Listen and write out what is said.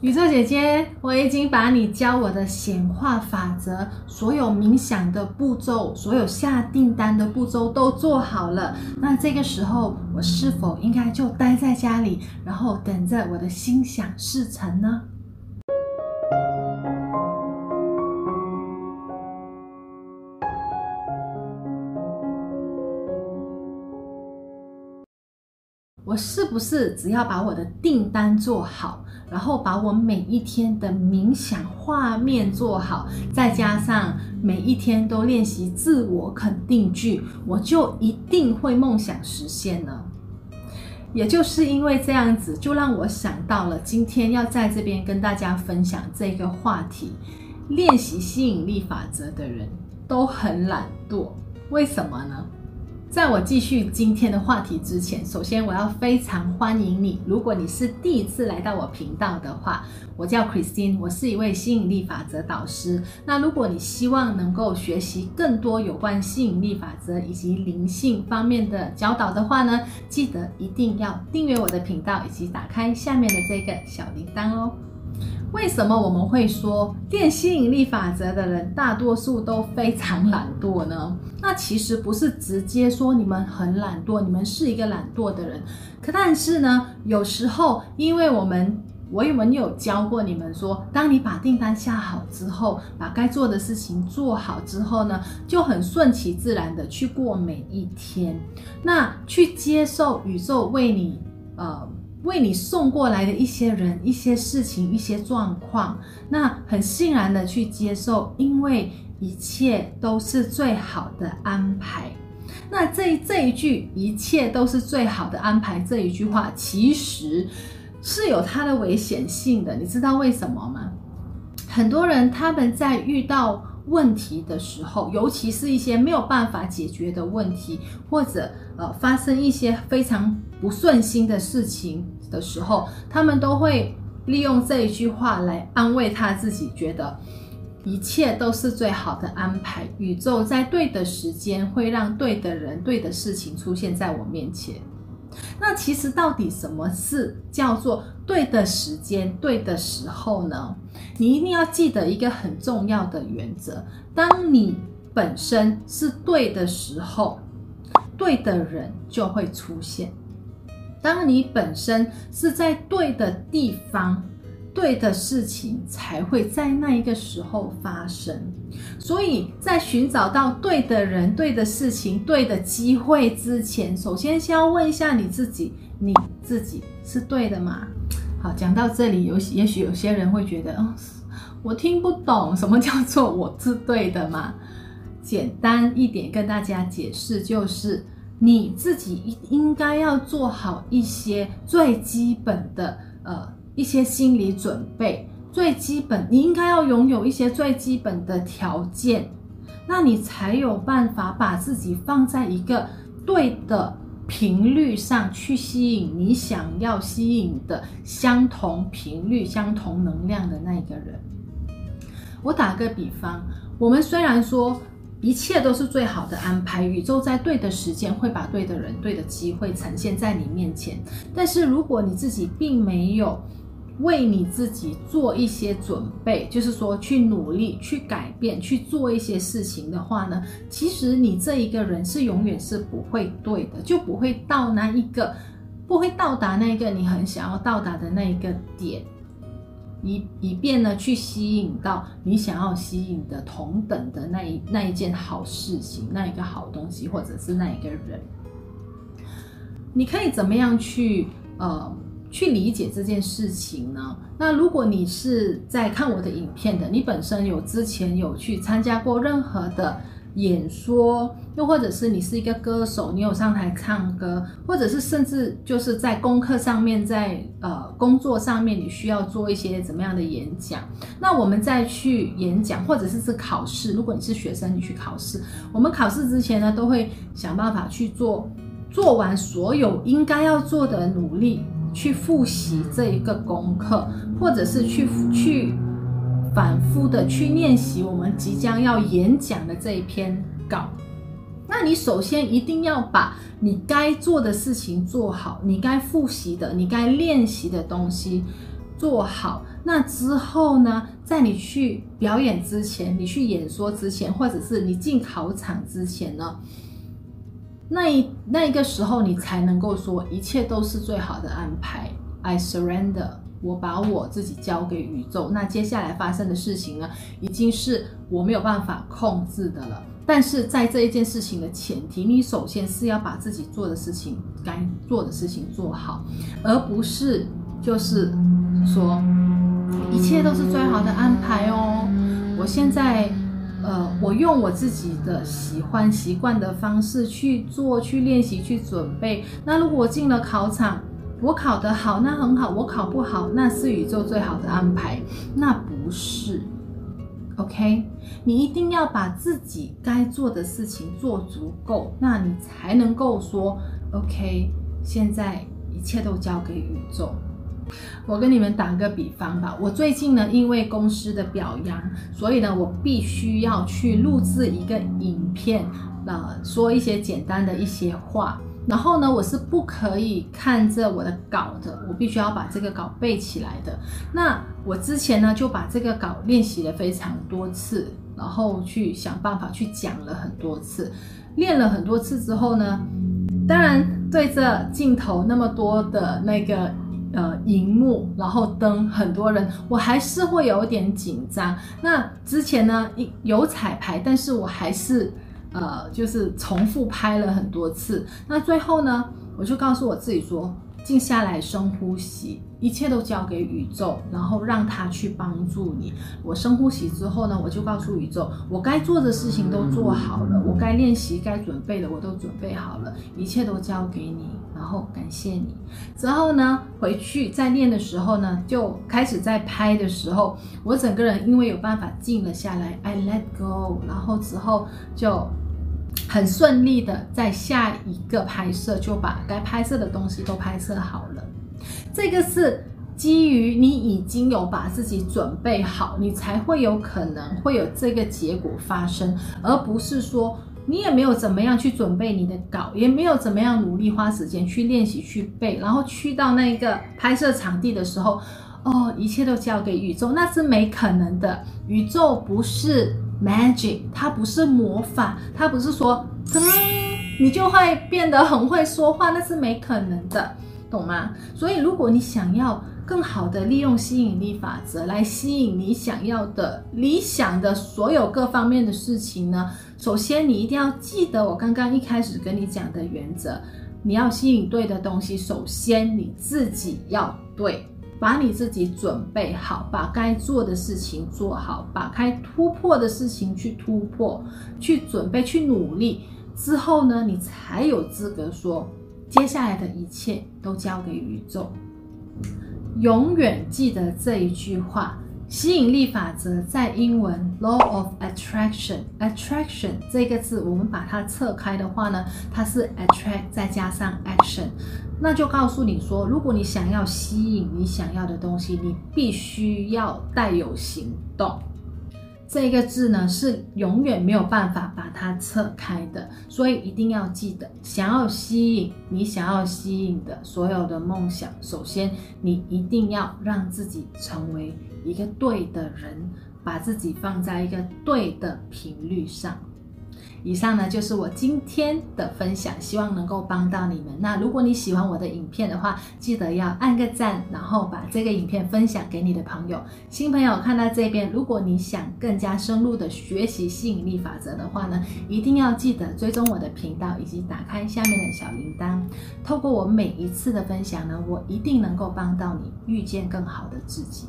宇宙姐姐，我已经把你教我的显化法则、所有冥想的步骤、所有下订单的步骤都做好了。那这个时候，我是否应该就待在家里，然后等着我的心想事成呢？我是不是只要把我的订单做好，然后把我每一天的冥想画面做好，再加上每一天都练习自我肯定句，我就一定会梦想实现呢？也就是因为这样子，就让我想到了今天要在这边跟大家分享这个话题：练习吸引力法则的人都很懒惰，为什么呢？在我继续今天的话题之前，首先我要非常欢迎你。如果你是第一次来到我频道的话，我叫 Christine，我是一位吸引力法则导师。那如果你希望能够学习更多有关吸引力法则以及灵性方面的教导的话呢，记得一定要订阅我的频道以及打开下面的这个小铃铛哦。为什么我们会说练吸引力法则的人大多数都非常懒惰呢？那其实不是直接说你们很懒惰，你们是一个懒惰的人。可但是呢，有时候因为我们我们有教过你们说，当你把订单下好之后，把该做的事情做好之后呢，就很顺其自然的去过每一天，那去接受宇宙为你呃。为你送过来的一些人、一些事情、一些状况，那很欣然的去接受，因为一切都是最好的安排。那这这一句“一切都是最好的安排”这一句话，其实是有它的危险性的。你知道为什么吗？很多人他们在遇到问题的时候，尤其是一些没有办法解决的问题，或者呃发生一些非常不顺心的事情的时候，他们都会利用这一句话来安慰他自己，觉得一切都是最好的安排，宇宙在对的时间会让对的人、对的事情出现在我面前。那其实到底什么是叫做对的时间、对的时候呢？你一定要记得一个很重要的原则：当你本身是对的时候，对的人就会出现。当你本身是在对的地方，对的事情才会在那一个时候发生。所以在寻找到对的人、对的事情、对的机会之前，首先先要问一下你自己：你自己是对的吗？好，讲到这里，有也许有些人会觉得，哦，我听不懂什么叫做我是对的吗？简单一点跟大家解释就是。你自己应应该要做好一些最基本的呃一些心理准备，最基本你应该要拥有一些最基本的条件，那你才有办法把自己放在一个对的频率上去吸引你想要吸引的相同频率、相同能量的那一个人。我打个比方，我们虽然说。一切都是最好的安排，宇宙在对的时间会把对的人、对的机会呈现在你面前。但是如果你自己并没有为你自己做一些准备，就是说去努力、去改变、去做一些事情的话呢，其实你这一个人是永远是不会对的，就不会到那一个，不会到达那个你很想要到达的那一个点。以以便呢，去吸引到你想要吸引的同等的那一那一件好事情，那一个好东西，或者是那一个人，你可以怎么样去呃去理解这件事情呢？那如果你是在看我的影片的，你本身有之前有去参加过任何的。演说，又或者是你是一个歌手，你有上台唱歌，或者是甚至就是在功课上面，在呃工作上面，你需要做一些怎么样的演讲？那我们再去演讲，或者是是考试。如果你是学生，你去考试，我们考试之前呢，都会想办法去做，做完所有应该要做的努力，去复习这一个功课，或者是去去。反复的去练习我们即将要演讲的这一篇稿。那你首先一定要把你该做的事情做好，你该复习的、你该练习的东西做好，那之后呢，在你去表演之前，你去演说之前，或者是你进考场之前呢，那一那一个时候，你才能够说一切都是最好的安排。I surrender，我把我自己交给宇宙。那接下来发生的事情呢，已经是我没有办法控制的了。但是在这一件事情的前提，你首先是要把自己做的事情、该做的事情做好，而不是就是说一切都是最好的安排哦。我现在。呃，我用我自己的喜欢习惯的方式去做、去练习、去准备。那如果我进了考场，我考得好，那很好；我考不好，那是宇宙最好的安排。那不是，OK？你一定要把自己该做的事情做足够，那你才能够说 OK。现在一切都交给宇宙。我跟你们打个比方吧，我最近呢，因为公司的表扬，所以呢，我必须要去录制一个影片，呃，说一些简单的一些话。然后呢，我是不可以看着我的稿的，我必须要把这个稿背起来的。那我之前呢，就把这个稿练习了非常多次，然后去想办法去讲了很多次，练了很多次之后呢，当然对着镜头那么多的那个。呃，荧幕，然后灯，很多人，我还是会有点紧张。那之前呢，有彩排，但是我还是呃，就是重复拍了很多次。那最后呢，我就告诉我自己说，静下来，深呼吸。一切都交给宇宙，然后让他去帮助你。我深呼吸之后呢，我就告诉宇宙，我该做的事情都做好了，我该练习、该准备的我都准备好了，一切都交给你，然后感谢你。之后呢，回去在练的时候呢，就开始在拍的时候，我整个人因为有办法静了下来，I let go，然后之后就很顺利的在下一个拍摄就把该拍摄的东西都拍摄好了。这个是基于你已经有把自己准备好，你才会有可能会有这个结果发生，而不是说你也没有怎么样去准备你的稿，也没有怎么样努力花时间去练习去背，然后去到那个拍摄场地的时候，哦，一切都交给宇宙，那是没可能的。宇宙不是 magic，它不是魔法，它不是说，嗯，你就会变得很会说话，那是没可能的。懂吗？所以，如果你想要更好的利用吸引力法则来吸引你想要的理想的所有各方面的事情呢，首先你一定要记得我刚刚一开始跟你讲的原则，你要吸引对的东西，首先你自己要对，把你自己准备好，把该做的事情做好，把该突破的事情去突破，去准备，去努力之后呢，你才有资格说。接下来的一切都交给宇宙，永远记得这一句话。吸引力法则在英文 Law of Attraction，Attraction 这个字，我们把它侧开的话呢，它是 Attract 再加上 Action，那就告诉你说，如果你想要吸引你想要的东西，你必须要带有行动。这个字呢，是永远没有办法把它侧开的，所以一定要记得，想要吸引你想要吸引的所有的梦想，首先你一定要让自己成为一个对的人，把自己放在一个对的频率上。以上呢，就是我今天的分享，希望能够帮到你们。那如果你喜欢我的影片的话，记得要按个赞，然后把这个影片分享给你的朋友。新朋友看到这边，如果你想更加深入的学习吸引力法则的话呢，一定要记得追踪我的频道，以及打开下面的小铃铛。透过我每一次的分享呢，我一定能够帮到你遇见更好的自己。